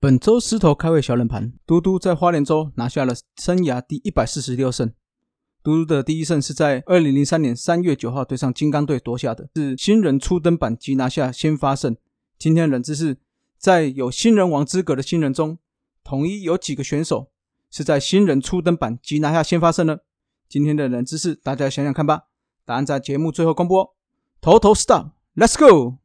本周狮头开胃小冷盘，嘟嘟在花莲州拿下了生涯第一百四十六胜。嘟嘟的第一胜是在二零零三年三月九号对上金刚队夺下的，是新人初登板即拿下先发胜。今天冷知识，在有新人王资格的新人中，统一有几个选手是在新人初登板即拿下先发胜呢？今天的冷知识，大家想想看吧。答案在节目最后公布哦。头头 stop，Let's go。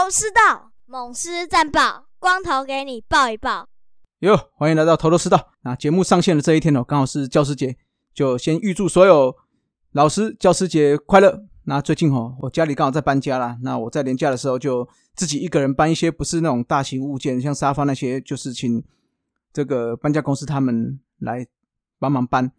头头是道，猛狮战报，光头给你报一报。哟，欢迎来到头头师道。那节目上线的这一天哦，刚好是教师节，就先预祝所有老师教师节快乐。那最近哦，我家里刚好在搬家啦，那我在年假的时候就自己一个人搬一些不是那种大型物件，像沙发那些，就是请这个搬家公司他们来帮忙搬。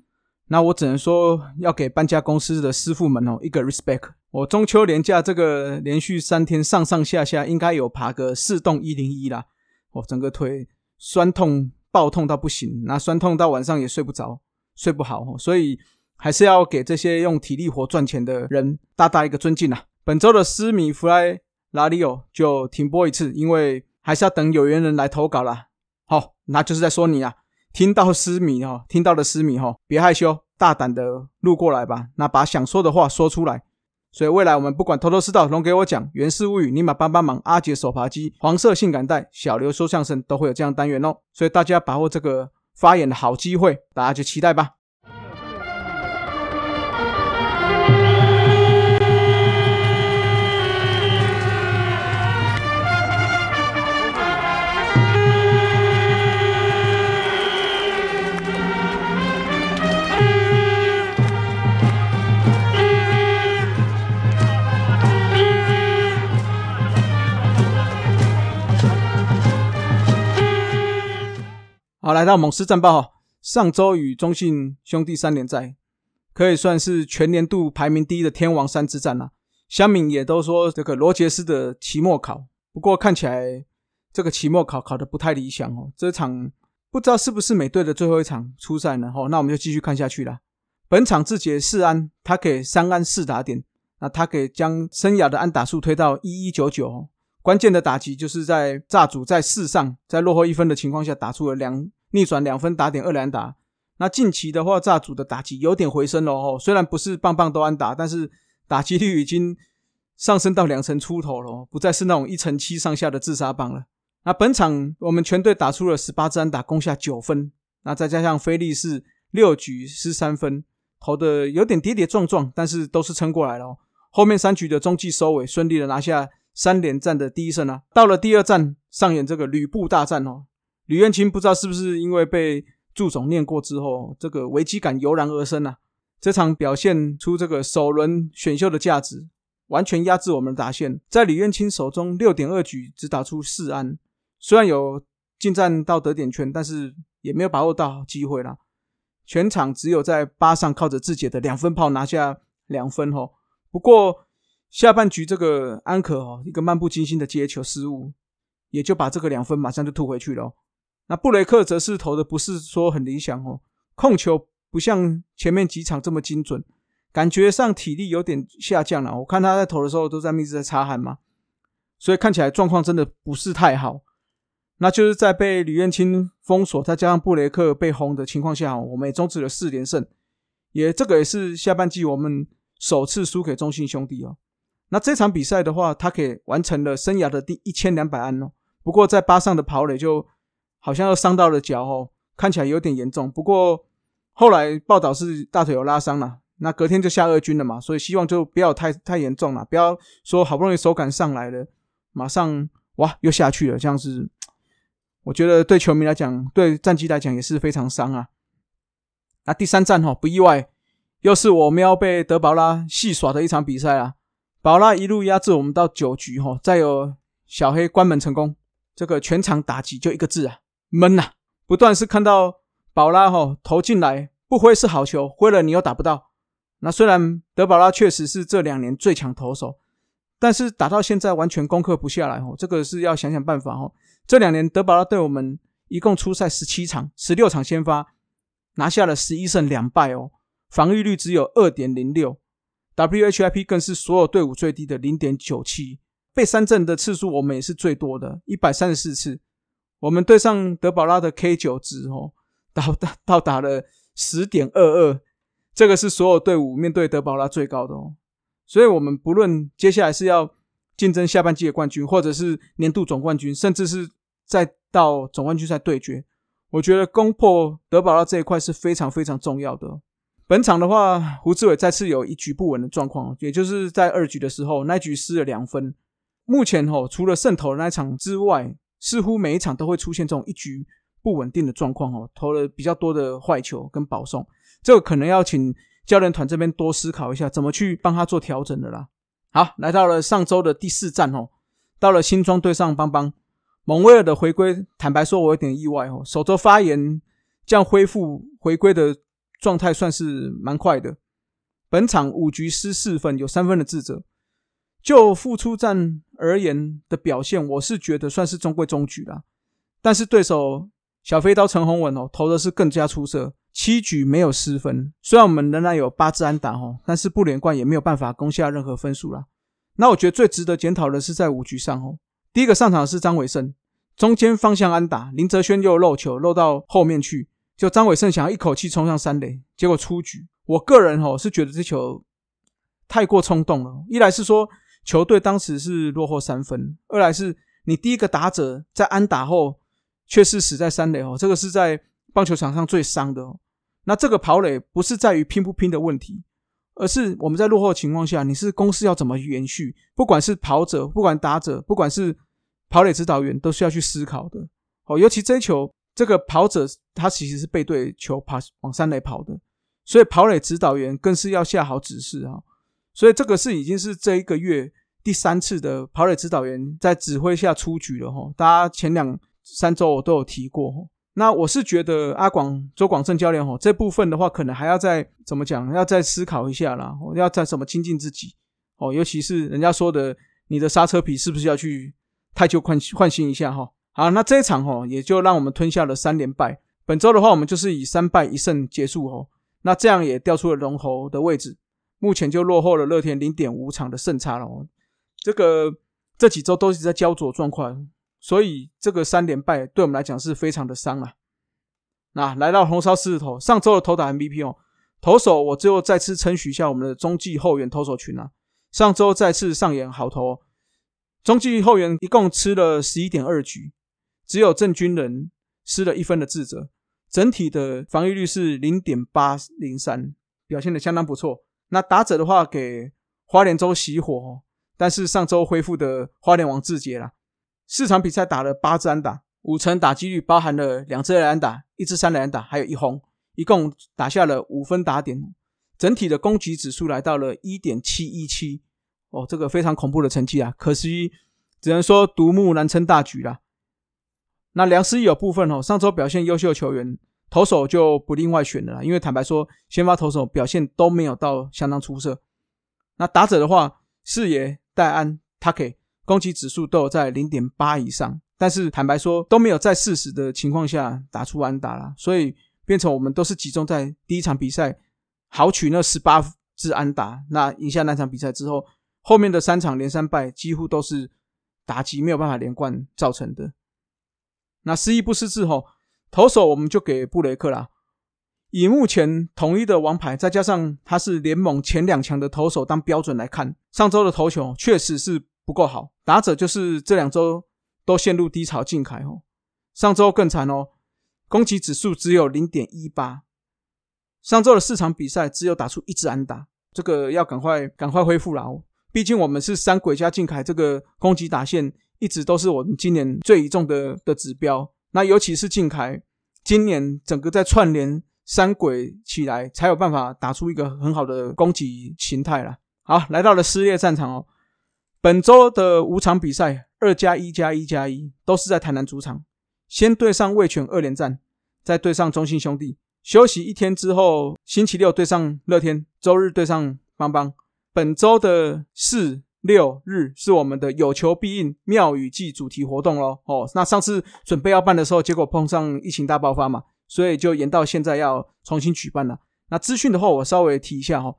那我只能说，要给搬家公司的师傅们哦一个 respect。我中秋连假这个连续三天上上下下，应该有爬个四栋一零一啦。我整个腿酸痛爆痛到不行，那酸痛到晚上也睡不着，睡不好。所以还是要给这些用体力活赚钱的人大大一个尊敬啊。本周的斯米弗莱拉里奥就停播一次，因为还是要等有缘人来投稿啦。好，那就是在说你啊，听到斯米哈，听到的斯米哈，别害羞，大胆的录过来吧。那把想说的话说出来。所以未来我们不管头头是道，龙给我讲源氏物语，尼玛帮帮忙，阿杰手扒鸡，黄色性感带，小刘说相声，都会有这样单元哦。所以大家把握这个发言的好机会，大家就期待吧。来到猛狮战报哈，上周与中信兄弟三连战，可以算是全年度排名第一的天王山之战了。乡民也都说这个罗杰斯的期末考，不过看起来这个期末考考的不太理想哦。这场不知道是不是美队的最后一场初赛呢？哦，那我们就继续看下去了。本场自节四安，他给三安四打点，那他给将生涯的安打数推到一一九九。关键的打击就是在炸主在四上，在落后一分的情况下打出了两逆转两分打点二连打。那近期的话，炸主的打击有点回升了哦，虽然不是棒棒都安打，但是打击率已经上升到两成出头了，不再是那种一成七上下的自杀棒了。那本场我们全队打出了十八支安打，攻下九分。那再加上菲利士六局失三分，投的有点跌跌撞撞，但是都是撑过来了。后面三局的中继收尾，顺利的拿下。三连战的第一胜啊，到了第二战上演这个吕布大战哦。吕彦青不知道是不是因为被祝总念过之后，这个危机感油然而生啊。这场表现出这个首轮选秀的价值，完全压制我们的打线。在吕彦青手中六点二局只打出四安，虽然有进战到得点圈，但是也没有把握到机会啦。全场只有在八上靠着自己的两分炮拿下两分哦。不过。下半局这个安可哦，一个漫不经心的接球失误，也就把这个两分马上就吐回去了。那布雷克则是投的不是说很理想哦，控球不像前面几场这么精准，感觉上体力有点下降了。我看他在投的时候都在一直在擦汗嘛，所以看起来状况真的不是太好。那就是在被吕彦青封锁，再加上布雷克被轰的情况下，我们也终止了四连胜，也这个也是下半季我们首次输给中信兄弟哦。那这场比赛的话，他可以完成了生涯的第一千两百安哦。不过在巴上的跑垒就好像又伤到了脚哦，看起来有点严重。不过后来报道是大腿有拉伤了，那隔天就下二军了嘛，所以希望就不要太太严重了，不要说好不容易手感上来了，马上哇又下去了，这样子，我觉得对球迷来讲，对战绩来讲也是非常伤啊。那第三战哈，不意外，又是我喵被德保拉戏耍的一场比赛啊。宝拉一路压制我们到九局，哈，再有小黑关门成功，这个全场打击就一个字啊，闷呐！不断是看到宝拉哈投进来不挥是好球，挥了你又打不到，那虽然德保拉确实是这两年最强投手，但是打到现在完全攻克不下来哦，这个是要想想办法哦。这两年德保拉对我们一共出赛十七场，十六场先发，拿下了十一胜两败哦，防御率只有二点零六，WHIP 更是所有队伍最低的零点九七，被三振的次数我们也是最多的，一百三十四次。我们对上德保拉的 K 九值哦，到达到达了十点二二，这个是所有队伍面对德保拉最高的哦。所以，我们不论接下来是要竞争下半季的冠军，或者是年度总冠军，甚至是再到总冠军赛对决，我觉得攻破德保拉这一块是非常非常重要的。本场的话，胡志伟再次有一局不稳的状况，也就是在二局的时候，那局失了两分。目前哦，除了胜投的那场之外，似乎每一场都会出现这种一局不稳定的状况哦，投了比较多的坏球跟保送，这个可能要请教练团这边多思考一下，怎么去帮他做调整的啦。好，来到了上周的第四站哦，到了新庄对上邦邦，蒙威尔的回归，坦白说，我有点意外哦。首周发言这样恢复回归的状态算是蛮快的，本场五局失四分，有三分的自责。就复出战而言的表现，我是觉得算是中规中矩啦。但是对手小飞刀陈宏文哦，投的是更加出色，七局没有失分。虽然我们仍然有八支安打哦，但是不连贯也没有办法攻下任何分数啦。那我觉得最值得检讨的是在五局上哦，第一个上场是张伟胜，中间方向安打，林哲轩又漏球漏到后面去，就张伟胜想要一口气冲上三垒，结果出局。我个人哦是觉得这球太过冲动了，一来是说。球队当时是落后三分，二来是你第一个打者在安打后却是死在三垒哦，这个是在棒球场上最伤的。那这个跑垒不是在于拼不拼的问题，而是我们在落后的情况下，你是公司要怎么延续？不管是跑者，不管打者，不管是跑垒指导员，都是要去思考的。哦，尤其这球，这个跑者他其实是背对球跑往三垒跑的，所以跑垒指导员更是要下好指示啊。所以这个是已经是这一个月第三次的跑垒指导员在指挥下出局了哈。大家前两三周我都有提过。那我是觉得阿广周广胜教练哈这部分的话，可能还要再怎么讲，要再思考一下啦。要再怎么精进自己哦，尤其是人家说的，你的刹车皮是不是要去太旧换换新一下哈？好，那这一场哈也就让我们吞下了三连败。本周的话，我们就是以三败一胜结束哦。那这样也调出了龙头的位置。目前就落后了乐天零点五场的胜差了哦，这个这几周都是在焦灼状况，所以这个三连败对我们来讲是非常的伤啊。那来到红烧狮子头，上周的投打 MVP 哦，投手我最后再次称许一下我们的中继后援投手群啊，上周再次上演好投，中继后援一共吃了十一点二局，只有郑军人失了一分的自责，整体的防御率是零点八零三，表现的相当不错。那打者的话，给花莲州熄火，但是上周恢复的花莲王志杰啦，四场比赛打了八支安打，五成打击率包含了两支安打、一支三垒安打，还有一轰，一共打下了五分打点，整体的攻击指数来到了一点七一七，哦，这个非常恐怖的成绩啊！可惜只能说独木难撑大局啦。那梁思义有部分哦，上周表现优秀球员。投手就不另外选了啦，因为坦白说，先发投手表现都没有到相当出色。那打者的话，四爷、戴安、他给攻击指数都有在零点八以上，但是坦白说都没有在四十的情况下打出安打啦，所以变成我们都是集中在第一场比赛豪取那十八支安打，那赢下那场比赛之后，后面的三场连三败几乎都是打击没有办法连贯造成的。那失意不失智吼。投手我们就给布雷克啦。以目前统一的王牌，再加上他是联盟前两强的投手当标准来看，上周的投球确实是不够好。打者就是这两周都陷入低潮，进凯哦。上周更惨哦，攻击指数只有零点一八。上周的四场比赛只有打出一支安打，这个要赶快赶快恢复了哦。毕竟我们是三鬼加进凯，这个攻击打线一直都是我们今年最倚重的的指标。那尤其是靖凯，今年整个在串联三轨起来，才有办法打出一个很好的攻击形态了。好，来到了撕裂战场哦。本周的五场比赛，二加一加一加一，都是在台南主场。先对上味全二连战，再对上中信兄弟，休息一天之后，星期六对上乐天，周日对上邦邦。本周的四六日是我们的有求必应庙宇祭主题活动咯。哦，那上次准备要办的时候，结果碰上疫情大爆发嘛，所以就延到现在要重新举办了。那资讯的话，我稍微提一下哈。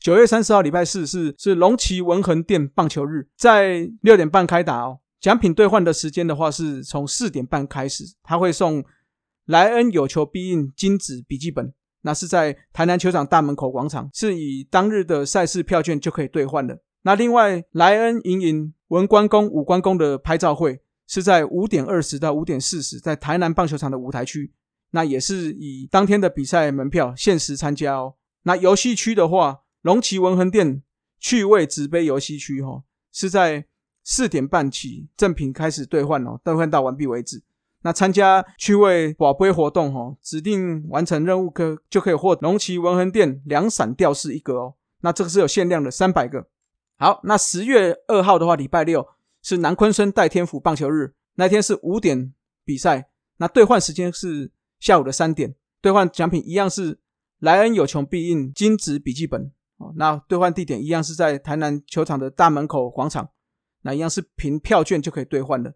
九月三十号礼拜四是是龙旗文恒店棒球日，在六点半开打哦。奖品兑换的时间的话，是从四点半开始，他会送莱恩有求必应金子笔记本。那是在台南球场大门口广场，是以当日的赛事票券就可以兑换的。那另外莱恩盈盈文关公武关公的拍照会是在五点二十到五点四十，在台南棒球场的舞台区。那也是以当天的比赛门票限时参加哦。那游戏区的话，龙旗文恒店趣味纸杯游戏区哈，是在四点半起赠品开始兑换哦，兑换到完毕为止。那参加趣味宝贝活动哈，指定完成任务可就可以获龙旗文恒店两闪吊饰一个哦。那这个是有限量的三百个。好，那十月二号的话，礼拜六是南昆生代天府棒球日，那天是五点比赛。那兑换时间是下午的三点，兑换奖品一样是莱恩有穷必应金子笔记本哦。那兑换地点一样是在台南球场的大门口广场，那一样是凭票券就可以兑换的。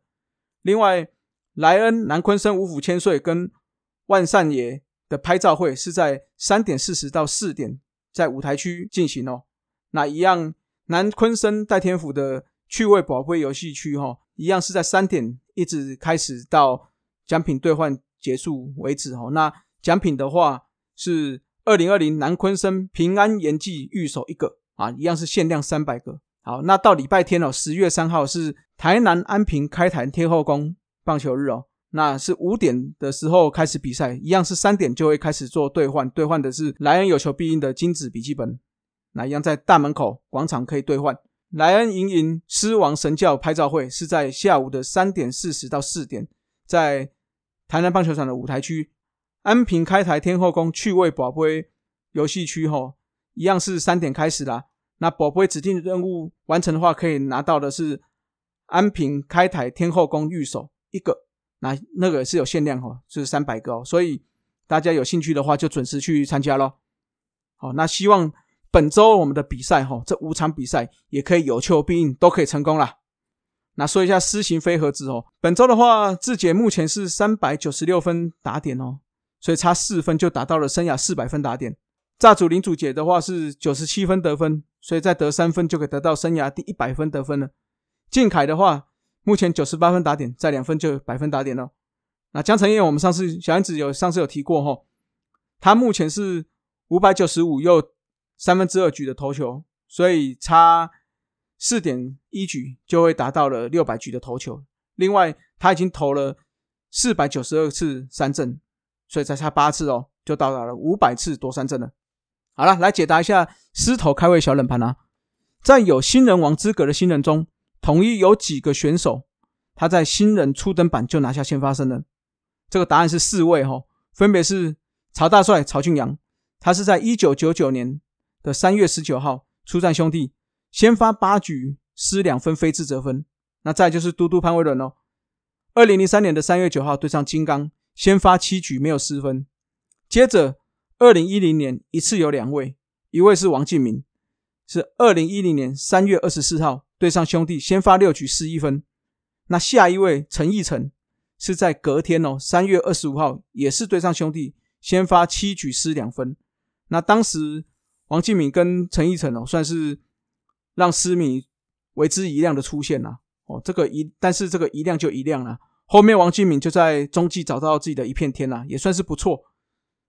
另外。莱恩南昆生五府千岁跟万善爷的拍照会是在三点四十到四点在舞台区进行哦。那一样南昆生戴天府的趣味宝贝游戏区哈，一样是在三点一直开始到奖品兑换结束为止哦。那奖品的话是二零二零南昆生平安延记玉手一个啊，一样是限量三百个。好，那到礼拜天哦，十月三号是台南安平开坛天后宫。棒球日哦，那是五点的时候开始比赛，一样是三点就会开始做兑换，兑换的是莱恩有求必应的金子笔记本，那一样在大门口广场可以兑换。莱恩盈盈狮王神教拍照会是在下午的三点四十到四点，在台南棒球场的舞台区。安平开台天后宫趣味宝贝游戏区吼，一样是三点开始啦。那宝贝指定的任务完成的话，可以拿到的是安平开台天后宫玉手。一个，那那个是有限量哈，是三百个哦，所以大家有兴趣的话就准时去参加咯。好，那希望本周我们的比赛哈，这五场比赛也可以有求必应，都可以成功啦。那说一下狮形飞盒子哦，本周的话，志杰目前是三百九十六分打点哦，所以差四分就达到了生涯四百分打点。炸主林主杰的话是九十七分得分，所以再得三分就可以得到生涯第一百分得分了。靖凯的话。目前九十八分打点，再两分就百分打点了。那江晨燕，我们上次小燕子有上次有提过哈，他目前是五百九十五又三分之二局的投球，所以差四点一局就会达到了六百局的投球。另外，他已经投了四百九十二次三振，所以才差八次哦，就到达了五百次夺三振了。好了，来解答一下狮头开胃小冷盘啊，在有新人王资格的新人中。统一有几个选手，他在新人初登板就拿下先发胜呢？这个答案是四位哈，分别是曹大帅曹俊阳，他是在一九九九年的三月十九号出战兄弟，先发八局失两分非自责分。那再就是嘟嘟潘威伦哦，二零零三年的三月九号对上金刚，先发七局没有失分。接着二零一零年一次有两位，一位是王敬明，是二零一零年三月二十四号。对上兄弟，先发六局失一分。那下一位陈奕成是在隔天哦，三月二十五号也是对上兄弟，先发七局失两分。那当时王敬敏跟陈奕成哦，算是让思米为之一亮的出现了哦。这个一，但是这个一亮就一亮了。后面王敬敏就在中继找到自己的一片天了，也算是不错。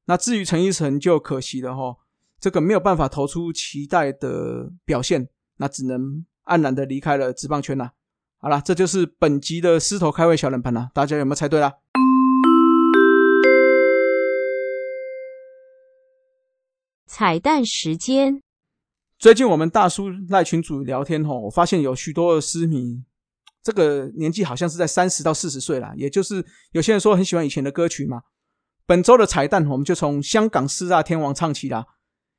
那至于陈奕成就可惜了哈，这个没有办法投出期待的表现，那只能。黯然的离开了职棒圈呐。好了，这就是本集的狮头开胃小冷盘了。大家有没有猜对啦？彩蛋时间。最近我们大叔赖群主聊天吼，我发现有许多的诗迷，这个年纪好像是在三十到四十岁啦，也就是有些人说很喜欢以前的歌曲嘛。本周的彩蛋，我们就从香港四大天王唱起啦。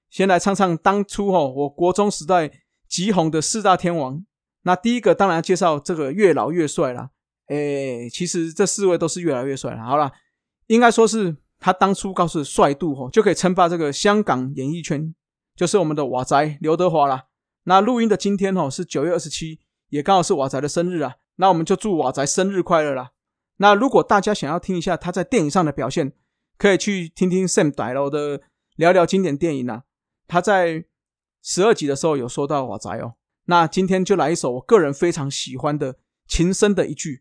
先来唱唱当初吼，我国中时代。极红的四大天王，那第一个当然介绍这个越老越帅啦。诶，其实这四位都是越来越帅了。好了，应该说是他当初告诉帅度哦，就可以称霸这个香港演艺圈，就是我们的瓦仔刘德华啦。那录音的今天哦是九月二十七，也刚好是瓦仔的生日啊。那我们就祝瓦仔生日快乐啦。那如果大家想要听一下他在电影上的表现，可以去听听 Sam 带楼的聊聊经典电影啊。他在十二集的时候有说到瓦仔哦。那今天就来一首我个人非常喜欢的《情深的一句》。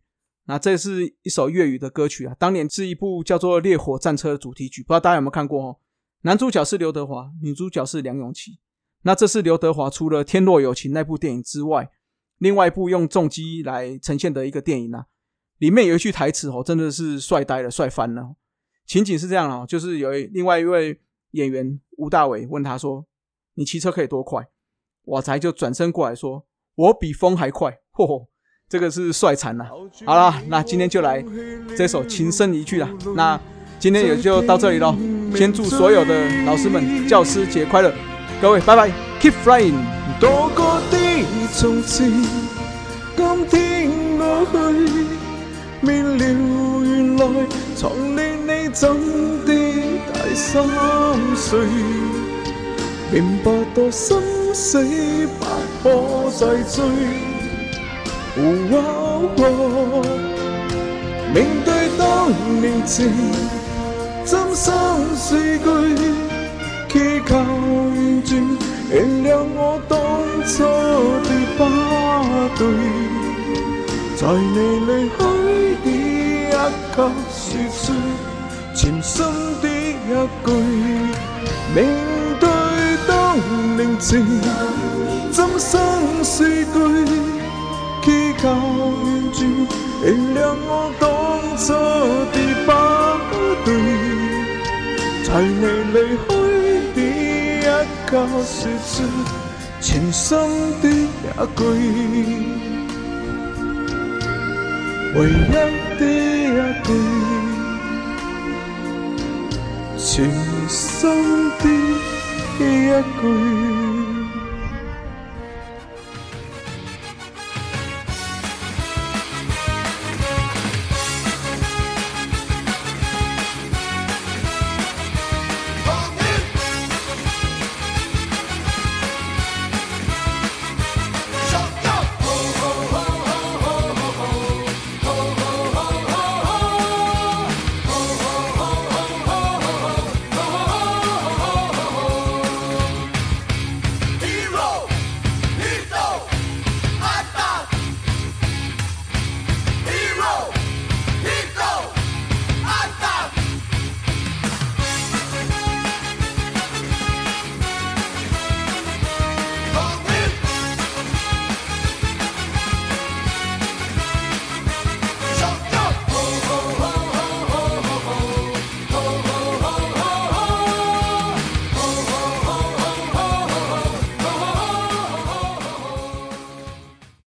那这是一首粤语的歌曲啊，当年是一部叫做《烈火战车》的主题曲，不知道大家有没有看过哦？男主角是刘德华，女主角是梁咏琪。那这是刘德华除了《天若有情》那部电影之外，另外一部用重击来呈现的一个电影啊。里面有一句台词哦，真的是帅呆了，帅翻了。情景是这样哦，就是有另外一位演员吴大伟问他说：“你骑车可以多快？”瓦才就转身过来说：“我比风还快。”嚯嚯！这个是帅惨了。好了，那今天就来这首情深一句了。那今天也就到这里喽。先祝所有的老师们教师节快乐，各位拜拜，Keep flying。多过的从前，今天我去，免了原来藏匿你怎的大心碎，明白多生死不可再追。面对当年情，真心四句，祈求完全原谅我当初的不对，在你离去的一刻，说出全心的一句，面对当年情，真心四句。祈求完全原谅我当初的不对，在你离开的一刻，说出情深的一句，唯一的一句，情深的一句。